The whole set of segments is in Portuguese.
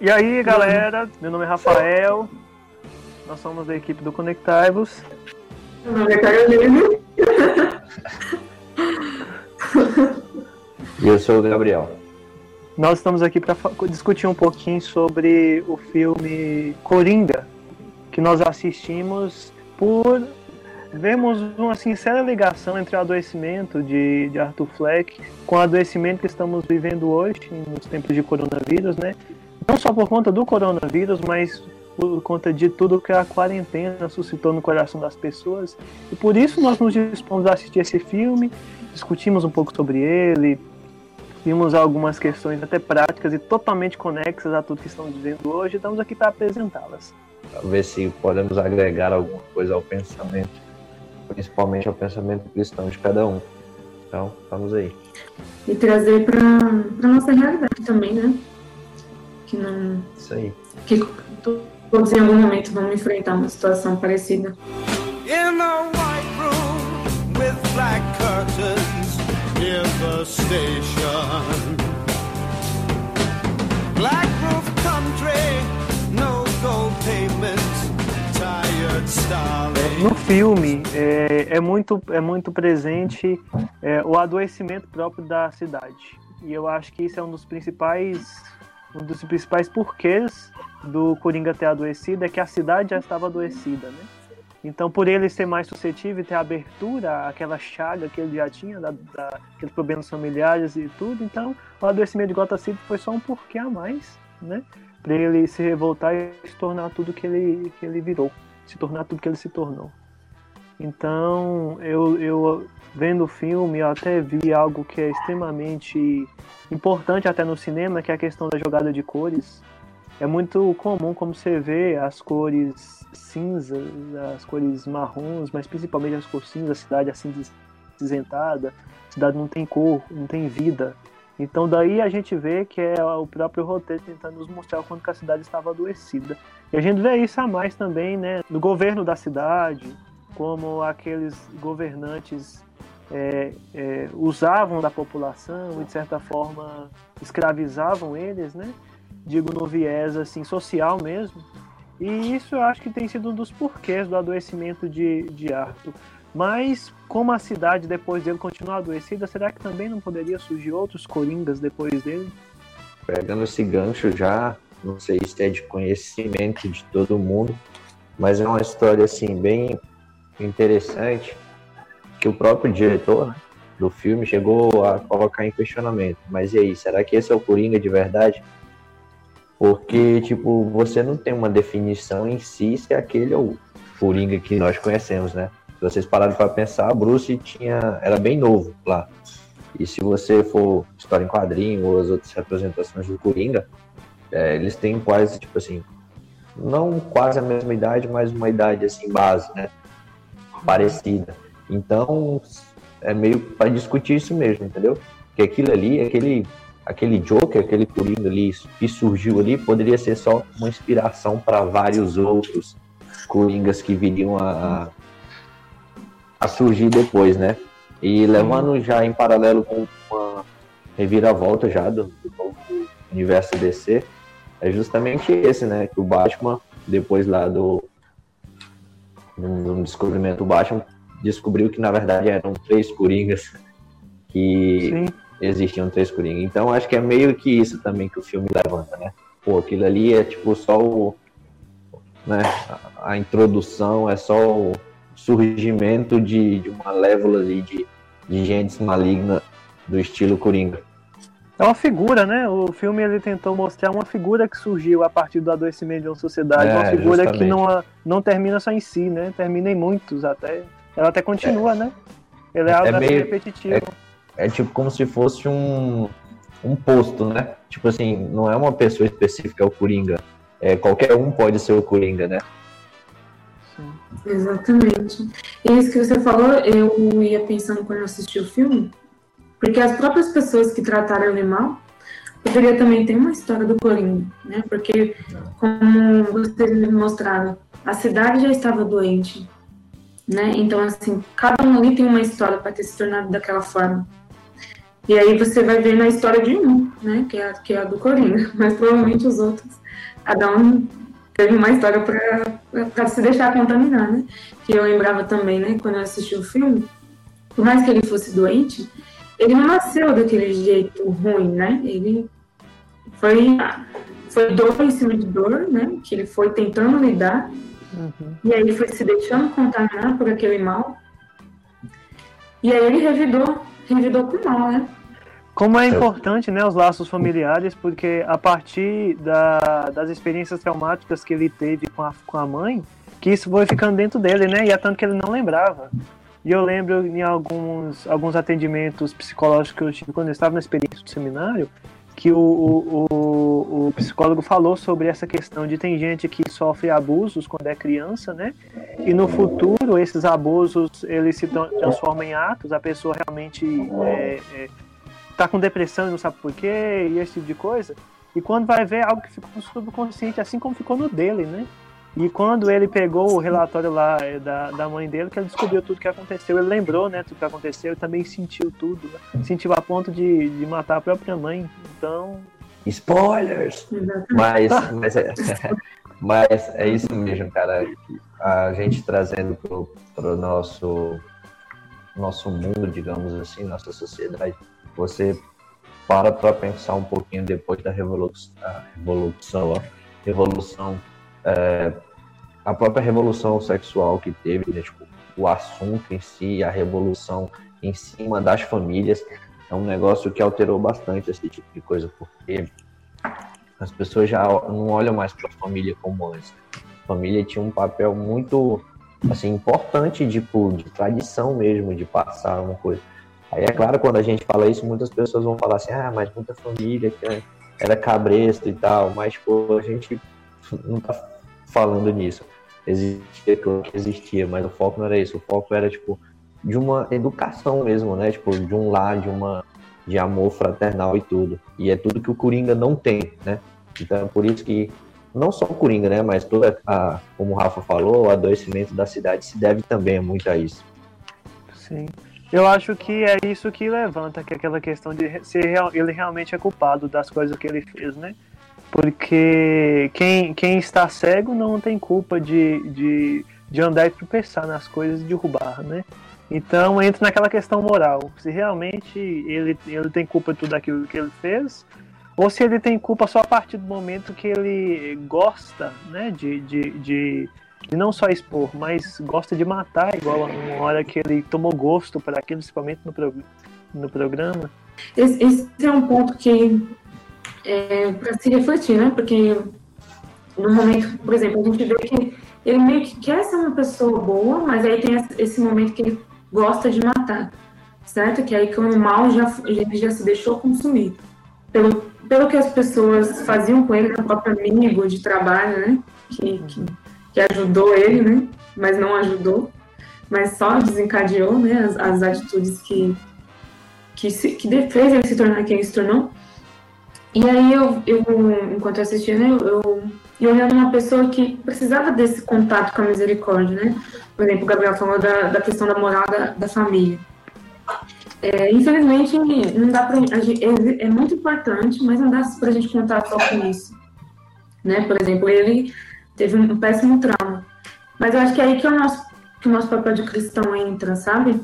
E aí, galera, meu nome é Rafael, nós somos da equipe do Conectaivos. Meu nome é Carolina. E eu sou o Gabriel. Nós estamos aqui para discutir um pouquinho sobre o filme Coringa, que nós assistimos por vemos uma sincera ligação entre o adoecimento de, de Arthur Fleck com o adoecimento que estamos vivendo hoje, nos tempos de coronavírus, né? Não só por conta do coronavírus, mas por conta de tudo que a quarentena suscitou no coração das pessoas. E por isso nós nos dispomos a assistir esse filme, discutimos um pouco sobre ele, vimos algumas questões até práticas e totalmente conexas a tudo que estamos vivendo hoje, e estamos aqui para apresentá-las. Ver se podemos agregar alguma coisa ao pensamento, principalmente ao pensamento cristão de cada um. Então, vamos aí. E trazer para a nossa realidade também, né? Que não. Isso aí. Que todos em algum momento vão enfrentar uma situação parecida. In a white room with black curtains near the station. Black roof country, no gold payments, tired starlings. No filme é, é muito, é muito presente é, o adoecimento próprio da cidade. E eu acho que isso é um dos principais um dos principais porquês do Coringa ter adoecido é que a cidade já estava adoecida, né? Então, por ele ser mais suscetível e ter abertura àquela chaga que ele já tinha, da, da, aqueles problemas familiares e tudo, então o adoecimento de Gotham City foi só um porquê a mais, né? Para ele se revoltar e se tornar tudo que ele, que ele virou, se tornar tudo que ele se tornou. Então, eu, eu vendo o filme, eu até vi algo que é extremamente importante até no cinema, que é a questão da jogada de cores. É muito comum como você vê as cores cinzas, as cores marrons, mas principalmente as cores cinzas, a cidade assim cinzentada, a cidade não tem cor, não tem vida. Então daí a gente vê que é o próprio roteiro tentando nos mostrar quando a cidade estava adoecida. E a gente vê isso a mais também, né, no governo da cidade, como aqueles governantes é, é, usavam da população e de certa forma escravizavam eles, né? Digo no viés assim social mesmo. E isso eu acho que tem sido um dos porquês do adoecimento de, de Arthur. Mas como a cidade depois dele continua adoecida, será que também não poderia surgir outros coringas depois dele? Pegando esse gancho já, não sei se é de conhecimento de todo mundo, mas é uma história assim bem interessante que o próprio diretor né, do filme chegou a colocar em questionamento. Mas e aí, será que esse é o Coringa de verdade? Porque, tipo, você não tem uma definição em si se aquele é o Coringa que nós conhecemos, né? Se vocês pararem para pensar, Bruce tinha, era bem novo lá. E se você for história em quadrinho ou as outras representações do Coringa, é, eles têm quase, tipo assim, não quase a mesma idade, mas uma idade, assim, base, né? Parecida. Então, é meio para discutir isso mesmo, entendeu? Que aquilo ali, aquele, aquele Joker, aquele Coringa ali que surgiu ali, poderia ser só uma inspiração para vários outros Coringas que viriam a, a surgir depois, né? E levando já em paralelo com uma reviravolta já do, do novo universo DC, é justamente esse, né? Que o Batman, depois lá do no, descobrimento do Batman, descobriu que na verdade eram três coringas que Sim. existiam três coringas. Então acho que é meio que isso também que o filme levanta, né? Pô, aquilo ali é tipo só o. Né, a, a introdução, é só o surgimento de, de uma lévola ali de, de gente maligna do estilo Coringa. É uma figura, né? O filme ele tentou mostrar uma figura que surgiu a partir do adoecimento de uma sociedade, é, uma figura justamente. que não, não termina só em si, né? Termina em muitos até. Ela até continua, é. né? Ele é, é algo é meio, repetitivo. É, é, tipo como se fosse um, um posto, né? Tipo assim, não é uma pessoa específica, é o Coringa. É, qualquer um pode ser o Coringa, né? Sim. Exatamente. E isso que você falou, eu ia pensando quando eu assisti o filme, porque as próprias pessoas que trataram ele mal poderia também ter uma história do Coringa, né? Porque, como vocês me mostraram, a cidade já estava doente, né? Então, assim, cada um ali tem uma história para ter se tornado daquela forma. E aí você vai ver na história de um, né? Que é, a- que é a do Coringa. Mas provavelmente os outros, cada um teve uma história para se deixar contaminar, né? Que eu lembrava também, né? Quando eu assisti o filme, por mais que ele fosse doente, ele não nasceu daquele jeito ruim, né? Ele foi, foi dor em cima de dor, né? Que ele foi tentando lidar Uhum. e aí ele foi se deixando contaminar por aquele mal. E aí ele revidou, revidou com o mal, né? Como é importante, né, os laços familiares, porque a partir da- das experiências traumáticas que ele teve com a, com a mãe, que isso foi ficando dentro dele, né, e é tanto que ele não lembrava. E eu lembro em alguns, alguns atendimentos psicológicos que eu tive quando eu estava na experiência do seminário, que o, o, o, psicólogo falou sobre essa questão de tem gente que sofre abusos quando é criança, né? E no futuro esses abusos eles se tran- transformam em atos, a pessoa realmente é, é, tá com depressão e não sabe por quê, e esse tipo de coisa. E quando vai ver algo que ficou no subconsciente, assim como ficou no dele, né? E quando ele pegou o relatório lá eh, da, da mãe dele, que ele descobriu tudo que aconteceu, ele lembrou, né, tudo que aconteceu, e também sentiu tudo, né? sentiu a ponto de, de matar a própria mãe. Então, Spoilers! Mas, mas, é, mas é isso mesmo, cara. A gente trazendo pro, pro nosso, nosso mundo, digamos assim, nossa sociedade, você para para pensar um pouquinho depois da revolução, a revolução, ó, revolução, é, a própria revolução sexual que teve, né, tipo, o assunto em si, a revolução em cima das famílias, é um negócio que alterou bastante esse tipo de coisa, porque as pessoas já não olham mais para a família como antes. A família tinha um papel muito assim importante tipo, de tradição mesmo, de passar uma coisa. Aí é claro, quando a gente fala isso, muitas pessoas vão falar assim, ah, mas muita família que era cabresto e tal, mas pô, a gente não tá falando nisso. Existia, claro que existia, mas o foco não era isso, o foco era tipo de uma educação mesmo, né? Tipo, de um lar, de uma de amor fraternal e tudo. E é tudo que o Coringa não tem, né? Então é por isso que não só o Coringa, né, mas toda a, como o Rafa falou, o adoecimento da cidade se deve também muito a isso. sim. Eu acho que é isso que levanta, que é aquela questão de se ele realmente é culpado das coisas que ele fez, né? Porque quem, quem está cego não tem culpa de, de, de andar e tropeçar nas coisas e derrubar, né? Então entra naquela questão moral. Se realmente ele, ele tem culpa de tudo aquilo que ele fez, ou se ele tem culpa só a partir do momento que ele gosta, né? De, de, de, de não só expor, mas gosta de matar, igual uma hora que ele tomou gosto para aquilo, principalmente no, prog- no programa. Esse, esse é um ponto que é para se refletir, né? Porque no momento, por exemplo, a gente vê que ele meio que quer ser uma pessoa boa, mas aí tem esse- momento que ele gosta de matar, certo? Que aí que o mal já, ele já se deixou consumir. Pelo, pelo que as pessoas faziam com ele, né? o próprio amigo de trabalho, né? Que, que, que ajudou ele, né? Mas não ajudou, mas só desencadeou, né? As, as atitudes que, que, se, que fez ele se tornar quem ele se tornou. E aí eu, eu enquanto eu assistia, né, eu, eu olhando uma pessoa que precisava desse contato com a misericórdia, né? Por exemplo, o Gabriel falou da, da questão da moral da, família. É, infelizmente, não dá pra, a é, é muito importante, mas não dá pra gente contar só com isso. Né? Por exemplo, ele teve um, péssimo trauma. Mas eu acho que é aí que, o nosso, que o nosso papel de cristão entra, sabe?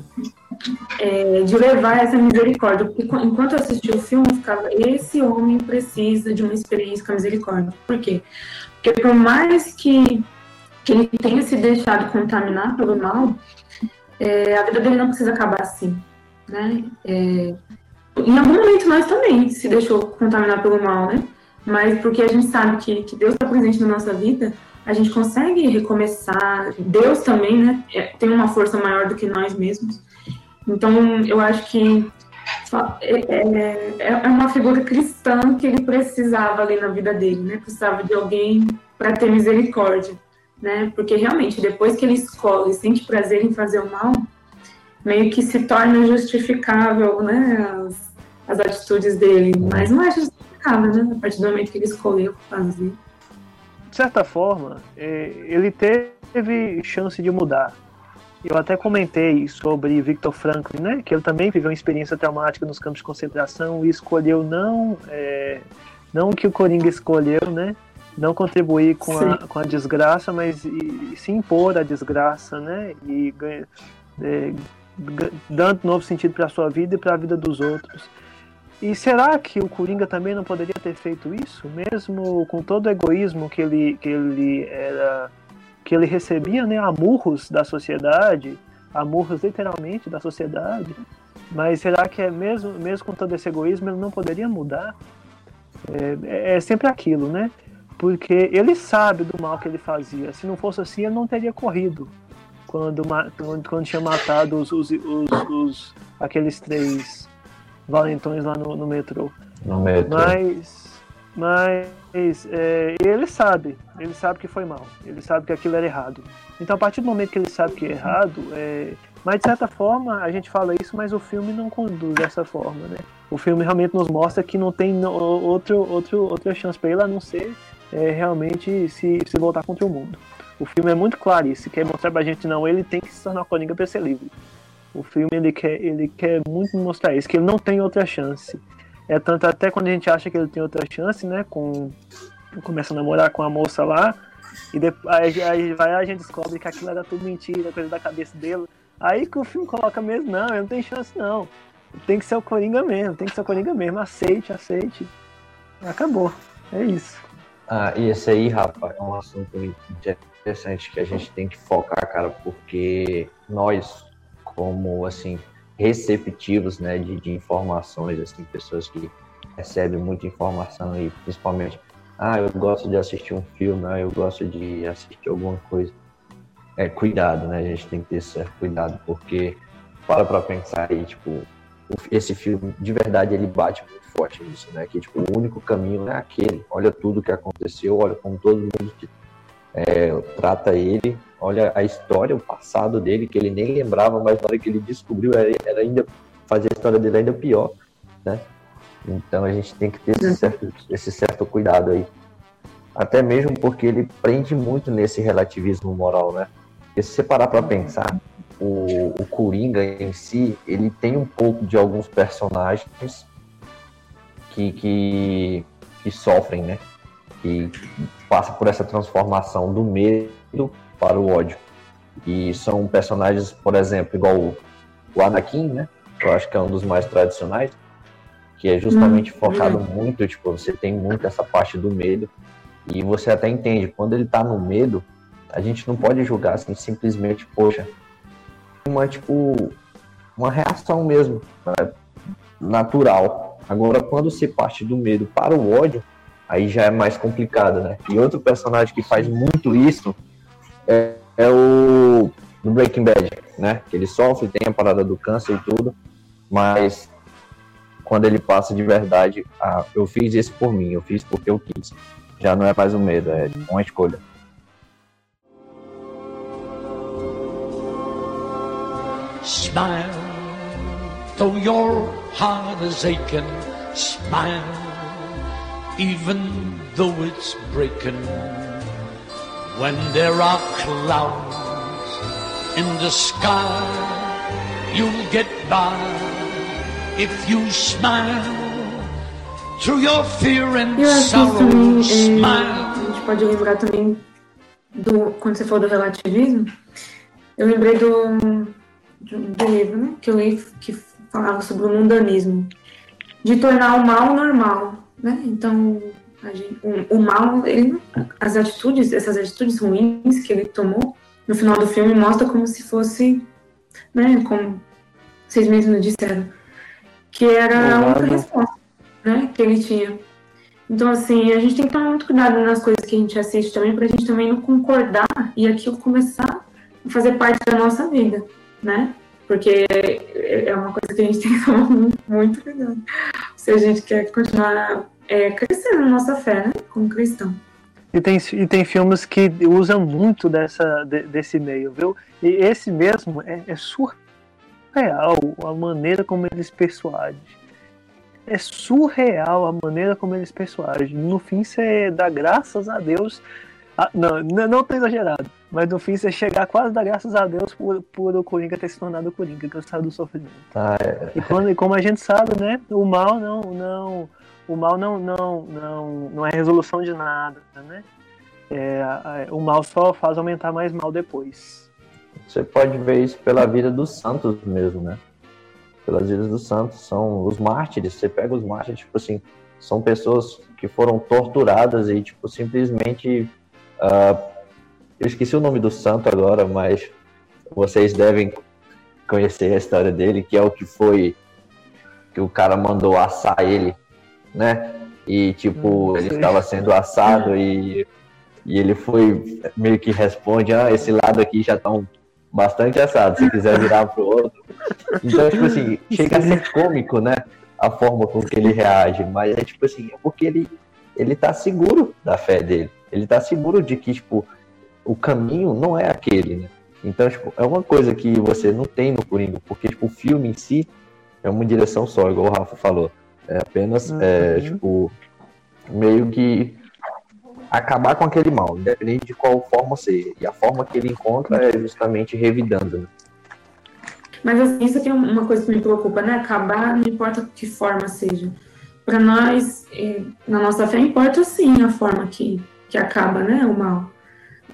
É, de levar essa misericórdia. Porque qu- enquanto eu assistia o filme, eu ficava, esse homem precisa de uma experiência com a misericórdia. Por quê? Porque por mais que, que ele tenha se deixado contaminar pelo mal, é, a vida dele não precisa acabar assim. Né? É, em algum momento nós também se deixou contaminar pelo mal, né? Mas porque a gente sabe que, que Deus está presente na nossa vida, a gente consegue recomeçar. Deus também, né? é- tem uma força maior do que nós mesmos. Então, eu acho que fa- é, é- é uma figura cristã que ele precisava ali na vida dele, né? Precisava de alguém para ter misericórdia, né? Porque realmente, depois que ele escolhe e sente prazer em fazer o mal, meio que se torna justificável, né? As, as atitudes dele. Mas não é justificável, né? A partir do momento que ele escolheu fazer. de certa forma, é, ele teve chance de mudar. Eu até comentei sobre Victor Franklin, né? Que ele também viveu uma experiência traumática nos campos de concentração e escolheu não, é, não o que o Coringa escolheu, né? Não contribuir com, a, com a desgraça, mas e, e se impor à desgraça, né? E ganha, é, dando novo sentido para a sua vida e para a vida dos outros. E será que o Coringa também não poderia ter feito isso, mesmo com todo o egoísmo que ele, que ele era que ele recebia, né, amurros da sociedade, amurros literalmente da sociedade. Mas será que é mesmo, mesmo com todo esse egoísmo ele não poderia mudar? É, é sempre aquilo, né? Porque ele sabe do mal que ele fazia. Se não fosse assim, ele não teria corrido quando, quando, quando tinha matado os, os, os, os- aqueles três valentões lá no, no metrô. No metrô. Mas, mas é, ele sabe, ele sabe que foi mal, ele sabe que aquilo era errado. Então, a partir do momento que ele sabe que é errado, é, mas de certa forma a gente fala isso, mas o filme não conduz dessa forma, né? O filme realmente nos mostra que não tem outro, outro, outra chance para ele a não ser é, realmente se, se voltar contra o mundo. O filme é muito claro isso, quer mostrar pra gente não, ele tem que se tornar Coringa para ser livre. O filme ele quer, ele quer muito mostrar isso, que ele não tem outra chance. É tanto até quando a gente acha que ele tem outra chance, né? Com começa a namorar com a moça lá e depois aí, vai a gente descobre que aquilo era tudo mentira, coisa da cabeça dele. Aí que o filme coloca mesmo, não, ele não tem chance não. Tem que ser o Coringa mesmo, tem que ser o Coringa mesmo, aceite, aceite. Acabou. É isso. Ah, e esse aí, Rafa, é um assunto interessante que a gente tem que focar, cara, porque nós, como, assim, receptivos, né, de, de informações, assim, pessoas que recebem muita informação e principalmente, ah, eu gosto de assistir um filme, ah, eu gosto de assistir alguma coisa. É, cuidado, né, a gente tem que ter certo cuidado, porque para pra pensar aí, tipo, esse filme, de verdade, ele bate muito forte nisso, né? Que tipo, o único caminho é aquele. Olha tudo que aconteceu, olha como todo mundo é, trata ele, olha a história, o passado dele, que ele nem lembrava, mas na hora que ele descobriu, era, ainda fazer a história dele ainda pior, né? Então a gente tem que ter esse certo, esse certo cuidado aí. Até mesmo porque ele prende muito nesse relativismo moral, né? Porque se você parar pra pensar, o, o Coringa em si, ele tem um pouco de alguns personagens que, que, que sofrem, né? Que passam por essa transformação do medo para o ódio. E são personagens, por exemplo, igual o, o Anakin, né? Eu acho que é um dos mais tradicionais, que é justamente Hum, focado muito, tipo, você tem muito essa parte do medo. E você até entende, quando ele tá no medo, a gente não pode julgar assim, simplesmente, poxa, uma, tipo, uma reação mesmo, né, natural. Agora, quando se parte do medo para o ódio, aí já é mais complicado, né? E outro personagem que faz muito isso é, é o do Breaking Bad, né? Que ele sofre, tem a parada do câncer e tudo, mas quando ele passa de verdade, ah, eu fiz isso por mim, eu fiz porque eu quis. Já não é mais um medo, é uma escolha. Smile, though your heart is aching. Smile, even though it's breaking. When there are clouds in the sky, you'll get by if you smile. Through your fear and Eu acho sorrow, também é, a gente pode lembrar também do quando você falou do relativismo, eu lembrei do, do, do livro né, que eu li que falava sobre o mundanismo, de tornar o mal normal, né? Então gente- o, o mal, ele, as atitudes, essas atitudes ruins que ele tomou no final do filme mostra como se fosse, né? Como vocês mesmos disseram, que era a única resposta, né? Que ele tinha. Então, assim, a gente tem que tomar muito cuidado nas coisas que a gente assiste também, pra gente também não concordar e aquilo começar a fazer parte da nossa vida, né? Porque é é uma coisa que a gente tem que tomar muito, muito cuidado. Se a gente quer continuar é, crescendo na nossa fé, né? Como cristão. E tem, e tem filmes que usam muito dessa, de- desse meio, viu? E esse mesmo é, é surreal a maneira como eles persuadem. É surreal a maneira como eles persuadem. No fim, você dá graças a Deus Ah, não, não, não tô exagerado. Mas no fim você chegar quase a dar graças a Deus por, por o Coringa ter se tornado o Coringa, cansado do sofrimento. Ah, é. E, quando, e como a gente sabe, né? O mal não. não o mal não, não, não, não é resolução de nada, né? É, a- o mal só faz aumentar mais mal depois. Você pode ver isso pela vida dos santos mesmo, né? Pelas vidas dos santos. São os mártires. Você pega os mártires, tipo assim, são pessoas que foram torturadas e, tipo, simplesmente. ah, eu esqueci o nome do santo agora, mas vocês devem conhecer a história dele, que é o que foi. que o cara mandou assar ele, né? E, tipo, Hum, ele estava sendo assado e, e ele foi meio que responde: ah, esse lado aqui já estão bastante assado, se quiser virar pro outro. Então, tipo assim, chega a ser cômico, né? A forma com que ele reage, mas é tipo assim, é porque ele, ele tá seguro da fé dele. Ele tá seguro de que, tipo, o caminho não é aquele, né? Então, tipo, é uma coisa que você não tem no Coringa, porque, tipo, o filme em si é uma direção só, igual o Rafa falou. É apenas, é, Uhum. tipo, meio que acabar com aquele mal, independente de qual forma ser. E a forma que ele encontra é justamente revidando. Né? Mas assim, isso aqui é uma coisa que me preocupa, né? Acabar, não importa que forma seja. Para nós, eh, na nossa fé, importa sim a forma que, que acaba, né? O mal.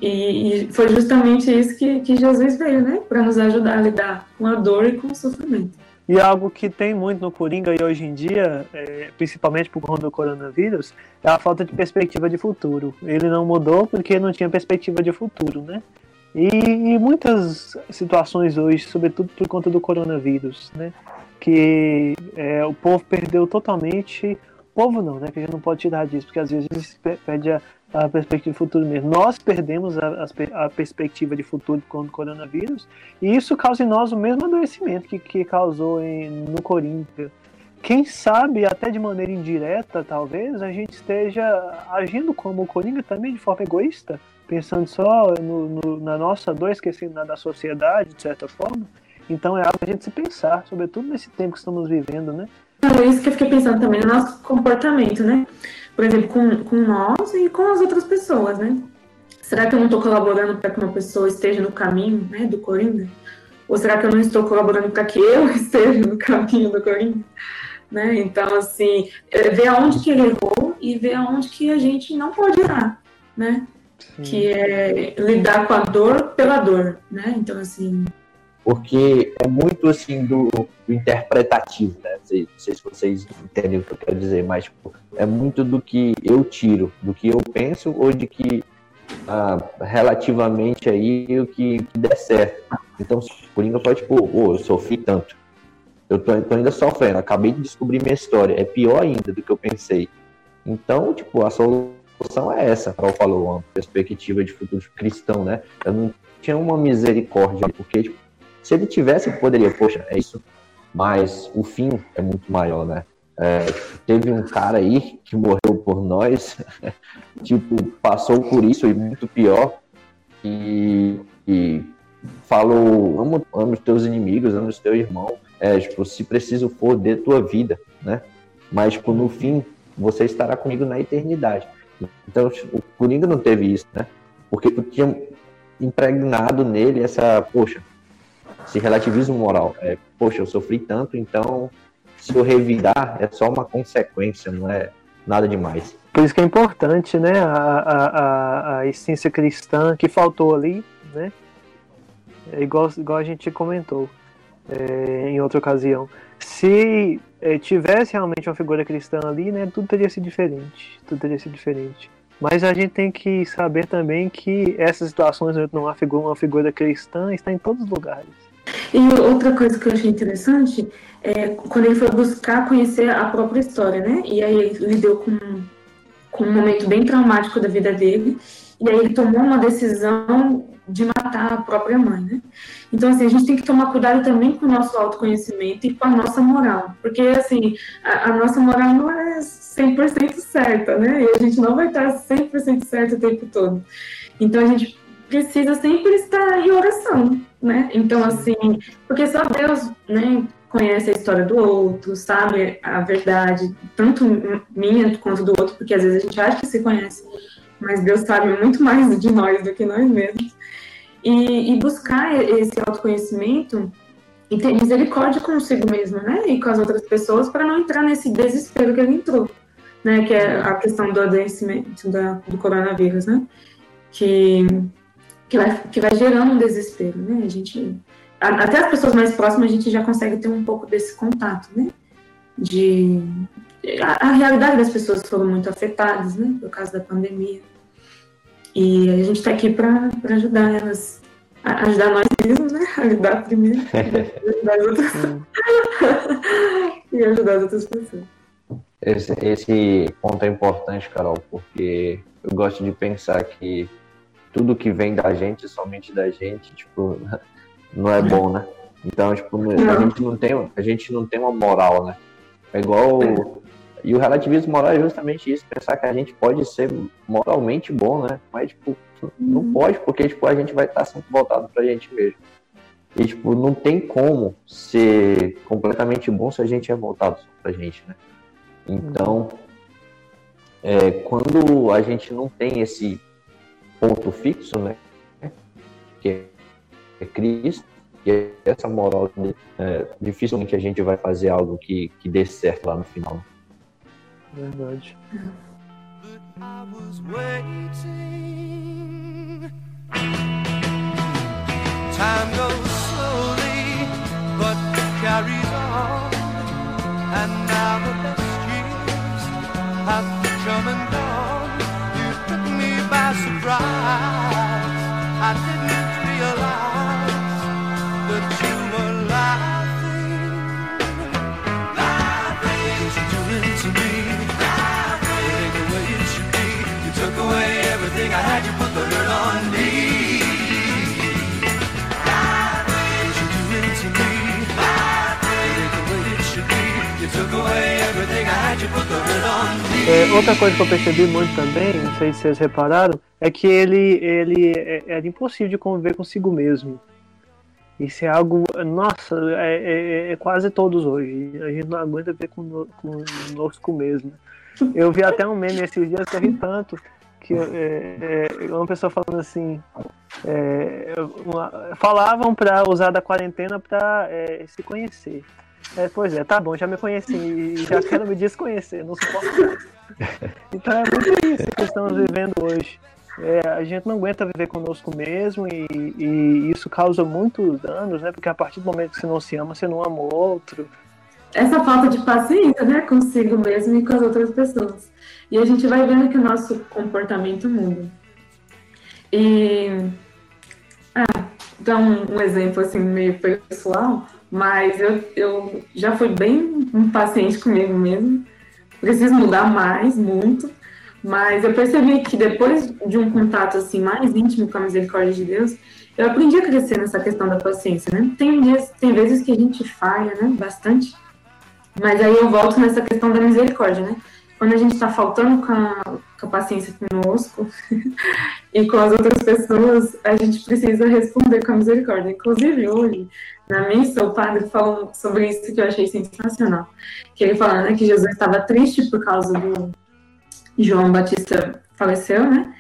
E, e foi justamente isso que, que Jesus veio, né? Para nos ajudar a lidar com a dor e com o sofrimento. E algo que tem muito no Coringa e hoje em dia, é, principalmente por conta do coronavírus, é a falta de perspectiva de futuro. Ele não mudou porque não tinha perspectiva de futuro, né? E, e muitas situações hoje, sobretudo por conta do coronavírus, né? Que é, o povo perdeu totalmente. Povo não, né? Que a gente não pode tirar disso, porque às vezes perde a, a perspectiva de futuro mesmo. Nós perdemos a, pe- a perspectiva de futuro com o coronavírus, e isso causa em nós o mesmo adoecimento que, que causou em, no Corinthians. Quem sabe, até de maneira indireta, talvez, a gente esteja agindo como o Coringa também, de forma egoísta, pensando só no, no- na nossa dor, esquecendo da sociedade, de certa forma. Então é algo a gente se pensar, sobretudo nesse tempo que estamos vivendo, né? É isso que eu fiquei pensando também no nosso comportamento, né? Por exemplo, com, com nós e com as outras pessoas, né? Será que eu não estou colaborando para que uma pessoa esteja no caminho, né, do Coringa? Ou será que eu não estou colaborando para que eu esteja no caminho do Coringa? Né? Então, assim, é ver aonde que ele errou e ver aonde que a gente não pode errar, né? Que é lidar com a dor pela dor, né? Então, assim, Porque é muito assim do, do interpretativo, né? Não sei, não sei se vocês entendem o que eu quero dizer, mas tipo, é muito do que eu tiro, do que eu penso ou de que ah, relativamente aí o que, que der certo. Então, Coringa pode, tipo, ô, eu sofri tanto. Eu tô, tô ainda sofrendo, acabei de descobrir minha história. É pior ainda do que eu pensei. Então, tipo, a solução é essa, Carol falou, uma perspectiva de futuro cristão, né? Eu não tinha uma misericórdia, porque, tipo, se ele tivesse, poderia, poxa, é isso. Mas o fim é muito maior, né? É, teve um cara aí que morreu por nós, tipo, passou por isso e muito pior, e, e falou, amo, amo os teus inimigos, amo os teus irmãos, é, tipo, se preciso for, dê tua vida, né? Mas, tipo, no fim, você estará comigo na eternidade. Então, o Coringa não teve isso, né? Porque tinha impregnado nele essa, poxa, esse relativismo moral. É, poxa, eu sofri tanto, então se eu revidar é só uma consequência, não é nada demais. Por isso que é importante, né, a, a, a, essência cristã que faltou ali, né? É igual, igual a gente comentou é, em outra ocasião. Se é, tivesse realmente uma figura cristã ali, né, tudo teria sido diferente. Tudo teria sido diferente. Mas a gente tem que saber também que essas situações onde não há figura, uma figura cristã está em todos os lugares. E outra coisa que eu achei interessante é quando ele foi buscar conhecer a própria história, né? E aí ele lidou com, com um momento bem traumático da vida dele. E aí ele tomou uma decisão de matar a própria mãe, né? Então, assim, a gente tem que tomar cuidado também com o nosso autoconhecimento e com a nossa moral. Porque, assim, a, a nossa moral não é 100% certa, né? E a gente não vai estar 100% certo o tempo todo. Então, a gente precisa sempre estar em oração, né? Então, assim, porque só Deus, né, conhece a história do outro, sabe a verdade, tanto minha quanto do outro, porque às vezes a gente acha que se conhece, mas Deus sabe muito mais de nós do que nós mesmos. E, e buscar esse autoconhecimento e ter misericórdia consigo mesmo, né? E com as outras pessoas para não entrar nesse desespero que ele entrou, né? Que é a questão do adoecimento da, do coronavírus, né? Que, que, vai, que vai gerando um desespero, né? A gente, até as pessoas mais próximas a gente já consegue ter um pouco desse contato, né? De a, a realidade das pessoas foram muito afetadas, né? Por causa da pandemia. E a gente está aqui para ajudar elas ajudar nós mesmos, né? Ajudar primeiro, ajudar as outras e ajudar as outras pessoas. Esse, esse ponto é importante, Carol, porque eu gosto de pensar que tudo que vem da gente, somente da gente, tipo, não é bom, né? Então, tipo, a gente não tem, a gente não tem uma moral, né? É igual e o relativismo moral é justamente isso, pensar que a gente pode ser moralmente bom, né? Mas, tipo, não uhum. pode, porque, tipo, a gente vai estar sempre voltado pra gente mesmo. E, tipo, não tem como ser completamente bom se a gente é voltado só pra gente, né? Então, é, quando a gente não tem esse ponto fixo, né? Que é Cristo, que é essa moral, é, dificilmente a gente vai fazer algo que, que dê certo lá no final. Verdade. Time goes slowly, but carries on. And now the best years have come and gone. You took me by É, outra coisa que eu percebi muito também, não sei se vocês repararam, é que ele, ele é, era impossível de conviver consigo mesmo. Isso é algo, nossa, é, é, é quase todos hoje. A gente não aguenta ver com, conosco mesmo. Eu vi até um meme esses dias que eu ri tanto que é, é, uma pessoa falando assim, é, uma, falavam para usar da quarentena para se conhecer. É, pois é, tá bom, já me conheci e já quero me desconhecer, não suporto mais. Então é muito isso que estamos vivendo hoje. É, a gente não aguenta viver conosco mesmo e, e, isso causa muitos danos, né? Porque a partir do momento que você não se ama, você não ama o outro. Essa falta de paciência, né? Consigo mesmo e com as outras pessoas. E a gente vai vendo que o nosso comportamento muda. E. Ah, dar um, um exemplo assim meio pessoal mas eu, eu já fui bem impaciente comigo mesmo. Preciso mudar mais, muito. Mas eu percebi que depois de um contato assim mais íntimo com a misericórdia de Deus, eu aprendi a crescer nessa questão da paciência, né? Tem dias, tem vezes que a gente falha, né? Bastante. Mas aí eu volto nessa questão da misericórdia, né? Quando a gente está faltando com a, com a paciência conosco e com as outras pessoas, a gente precisa responder com a misericórdia. Inclusive hoje, na missa, o padre falou sobre isso que eu achei sensacional. Que ele falando né, que Jesus estava triste por causa do João Batista faleceu, né?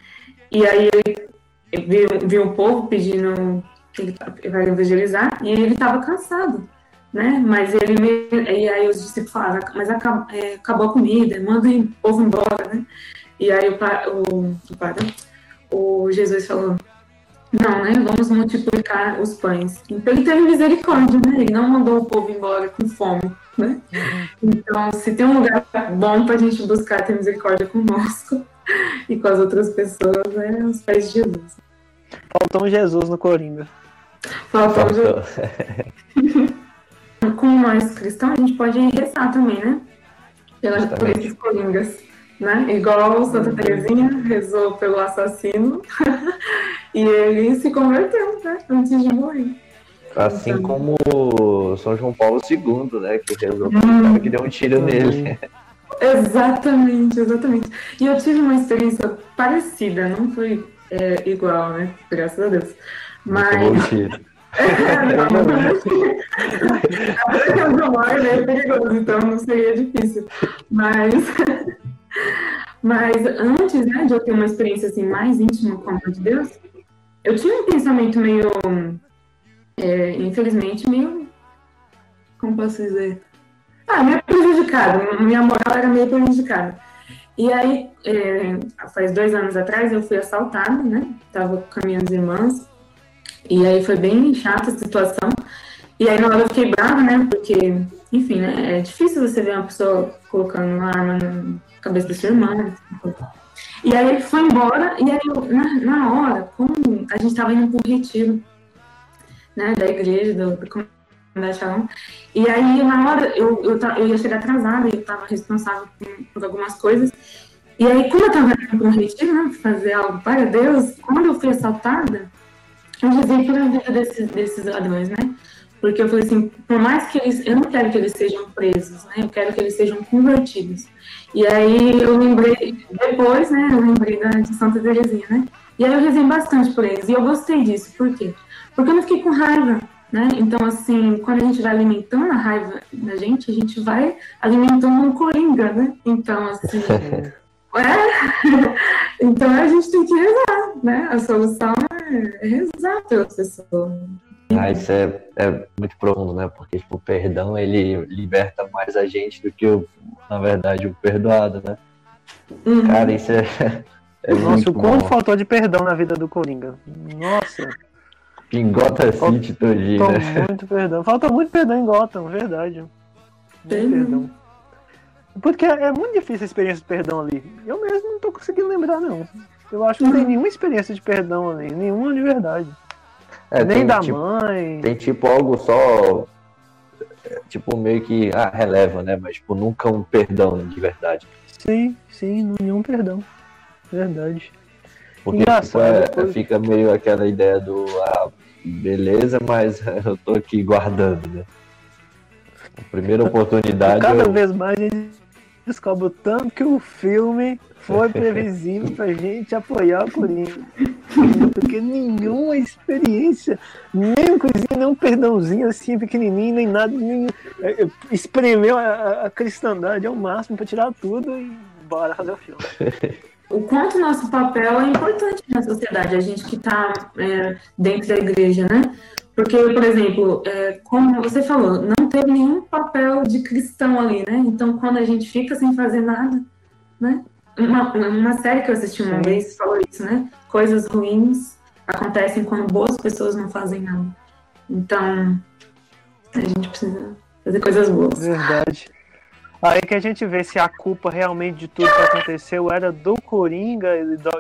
E aí ele viu, viu o povo pedindo que ele vai evangelizar e ele estava cansado, né? Mas ele e aí os discípulos falaram, mas acabou, é, acabou a comida, manda o povo embora, né? E aí o, o, o padre, o Jesus falou, não, né? Vamos multiplicar os pães. Então ele teve misericórdia, né? Ele não mandou o povo embora com fome, né? Então, se tem um lugar bom para a gente buscar ter misericórdia conosco e com as outras pessoas, é os pés de Jesus. Faltou um Jesus no Coringa. Faltou, um Jesus. Como nós cristãos, a gente pode rezar também, né? Pelas, esses Coringas né? Igual Santa Teresinha rezou pelo assassino e ele se converteu, né? Antes de morrer. Assim então... como São João Paulo II, né? Que rezou hum, que deu um tiro hum. nele. Exatamente, exatamente. E eu tive uma experiência parecida, não foi é, igual, né? Graças a Deus. Mas. É, não, não, não, é perigoso, então não seria difícil. Mas Mas antes, né, de eu ter uma experiência assim mais íntima com a mão de Deus, eu tinha um pensamento meio, é, infelizmente, meio, como posso dizer, ah, meio prejudicado. Minha moral era meio prejudicada. E aí, é, faz dois anos atrás, eu fui assaltada, né? Tava com as minhas irmãs. E aí foi bem chata a situação. E aí na hora eu fiquei brava, né? Porque, enfim, né? É difícil você ver uma pessoa colocando uma arma na cabeça da sua irmã. E aí ele foi embora, e aí eu, na, na hora, como a gente estava indo um retiro, né, da igreja, do, do Comunidade Shalom, e aí na hora eu, eu, eu ia chegar atrasada, eu estava responsável por, por, algumas coisas, e aí como eu estava indo um retiro, né, fazer algo para Deus, quando eu fui assaltada, eu rezei pela vida desses, desses ladrões, né, porque eu falei assim, por mais que eles, eu não quero que eles sejam presos, né, eu quero que eles sejam convertidos, e aí eu lembrei, depois, né, eu lembrei da, de Santa Terezinha, né? E aí eu rezei bastante por eles. E eu gostei disso. Por quê? Porque eu não fiquei com raiva, né? Então, assim, quando a gente vai alimentando a raiva da gente, a gente vai alimentando um coringa, né? Então, assim. é, então a gente tem que rezar, né? A solução é rezar pela pessoa. Ah, isso é, é muito profundo, né? Porque tipo, o perdão ele liberta mais a gente do que, o, na verdade, o perdoado, né? Uhum. Cara, isso é. é Nossa, o quanto faltou de perdão na vida do Coringa. Nossa. Em Gotham City todinho, né? muito perdão. Falta muito perdão em Gotham, verdade. Muito perdão. Porque é muito difícil a experiência de perdão ali. Eu mesmo não tô conseguindo lembrar, não. Eu acho que não tem uhum. nenhuma experiência de perdão ali, nenhuma de verdade. É, Nem tem, da tipo, mãe. Tem tipo algo só. Tipo, meio que. Ah, releva, né? Mas tipo, nunca um perdão de verdade. Sim, sim, nenhum perdão. Verdade. Porque tipo, é, depois... fica meio aquela ideia do. Ah, beleza, mas eu tô aqui guardando, né? A primeira oportunidade. Cada eu... vez mais a gente descobre o tanto que o filme foi previsível pra gente apoiar o Corinthians. Porque nenhuma experiência, nem coisinha, nem um perdãozinho assim, pequenininho, nem nada, nem, é, é, espremeu a, a cristandade ao máximo para tirar tudo e bora fazer o filme. O quanto nosso papel é importante na sociedade, a gente que está é, dentro da igreja, né? Porque, por exemplo, é, como você falou, não teve nenhum papel de cristão ali, né? Então, quando a gente fica sem fazer nada, né? Uma, uma série que eu assisti uma vez falou isso, né? Coisas ruins acontecem quando boas pessoas não fazem nada. Então, a gente precisa fazer coisas boas. Verdade. Aí que a gente vê se a culpa realmente de tudo que aconteceu era do Coringa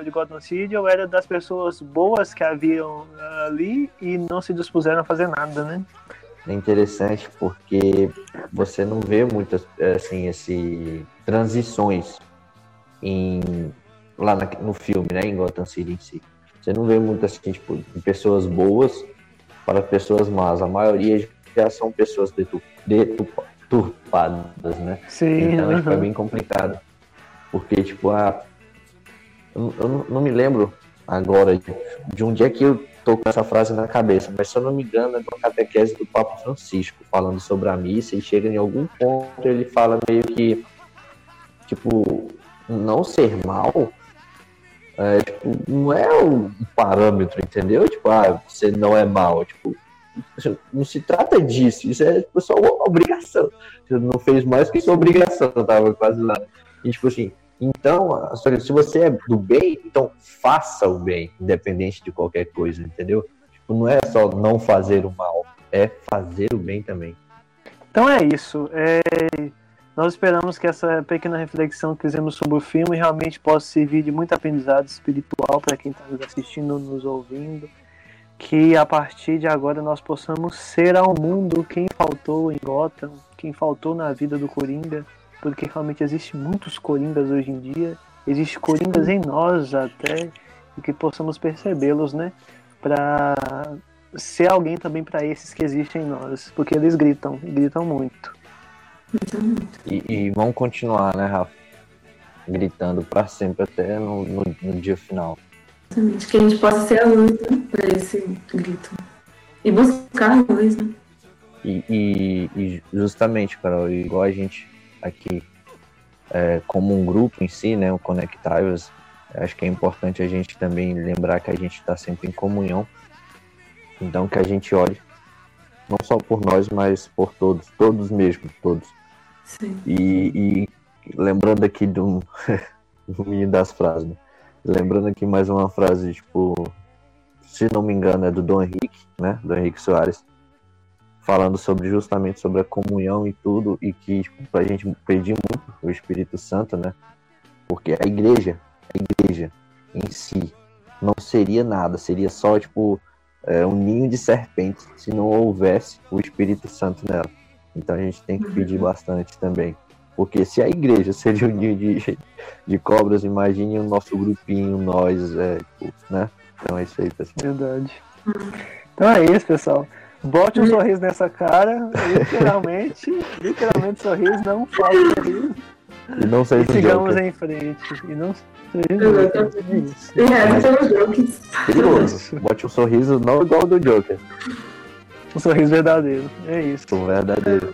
de Gotham City ou era das pessoas boas que haviam ali e não se dispuseram a fazer nada, né? É interessante porque você não vê muitas assim esse transições em, lá na, no filme, né, em Gotham City em si. Você não vê muito assim, tipo, pessoas boas para pessoas más. A maioria já são pessoas deturpadas, né? Sim. Então, uhum. tipo, é bem complicado. Porque, tipo, a... eu, eu não me lembro agora de, de onde é que eu tô com essa frase na cabeça, mas se eu não me engano, é uma catequese do Papa Francisco, falando sobre a missa, e chega em algum ponto, ele fala meio que, tipo, não ser mal é, tipo, não é um parâmetro, entendeu? Tipo, ah, você não é mal. Tipo, não se trata disso. Isso é tipo, só uma obrigação. Você não fez mais que sua obrigação, tava quase lá. E tipo assim, então, se você é do bem, então faça o bem, independente de qualquer coisa, entendeu? Tipo, não é só não fazer o mal, é fazer o bem também. Então é isso. É... Nós esperamos que essa pequena reflexão que fizemos sobre o filme realmente possa servir de muito aprendizado espiritual para quem está nos assistindo, nos ouvindo. Que a partir de agora nós possamos ser ao mundo quem faltou em Gotham, quem faltou na vida do Coringa, porque realmente existem muitos Coringas hoje em dia, existem Coringas em nós até, e que possamos percebê-los, né? Para ser alguém também para esses que existem em nós, porque eles gritam, gritam muito. E, e vão continuar, né, Rafa? Gritando para sempre até no, no, no, dia final. Exatamente, que a gente possa ser a luz né, para esse grito. E buscar a luz, né? E, e, e, justamente, Carol, igual a gente aqui é, como um grupo em si, né, o Conectados, acho que é importante a gente também lembrar que a gente está sempre em comunhão. Então que a gente olhe não só por nós, mas por todos, todos mesmo, todos. Sim. E, e lembrando aqui do, do menino das frases, né? Lembrando aqui mais uma frase, tipo, se não me engano, é do Dom Henrique, né? Do Henrique Soares, falando sobre justamente sobre a comunhão e tudo, e que tipo, pra gente pedir muito o Espírito Santo, né? Porque a igreja, a igreja em si, não seria nada, seria só, tipo, é, um ninho de serpentes se não houvesse o Espírito Santo nela. Então a gente tem que pedir bastante também. Porque se a igreja seria um ninho de, de cobras, imagine o nosso grupinho, nós, é, tipo, né? Então é isso aí, pessoal. Verdade. Então é isso, pessoal. Bote um sorriso nessa cara, literalmente, literalmente sorriso, não falta sorriso. E não E seja um sigamos joker. em frente. E não seja é isso. E é, jokes. Perigoso. Bote um sorriso não igual ao do Joker. Um sorriso verdadeiro. É isso. Um verdadeiro.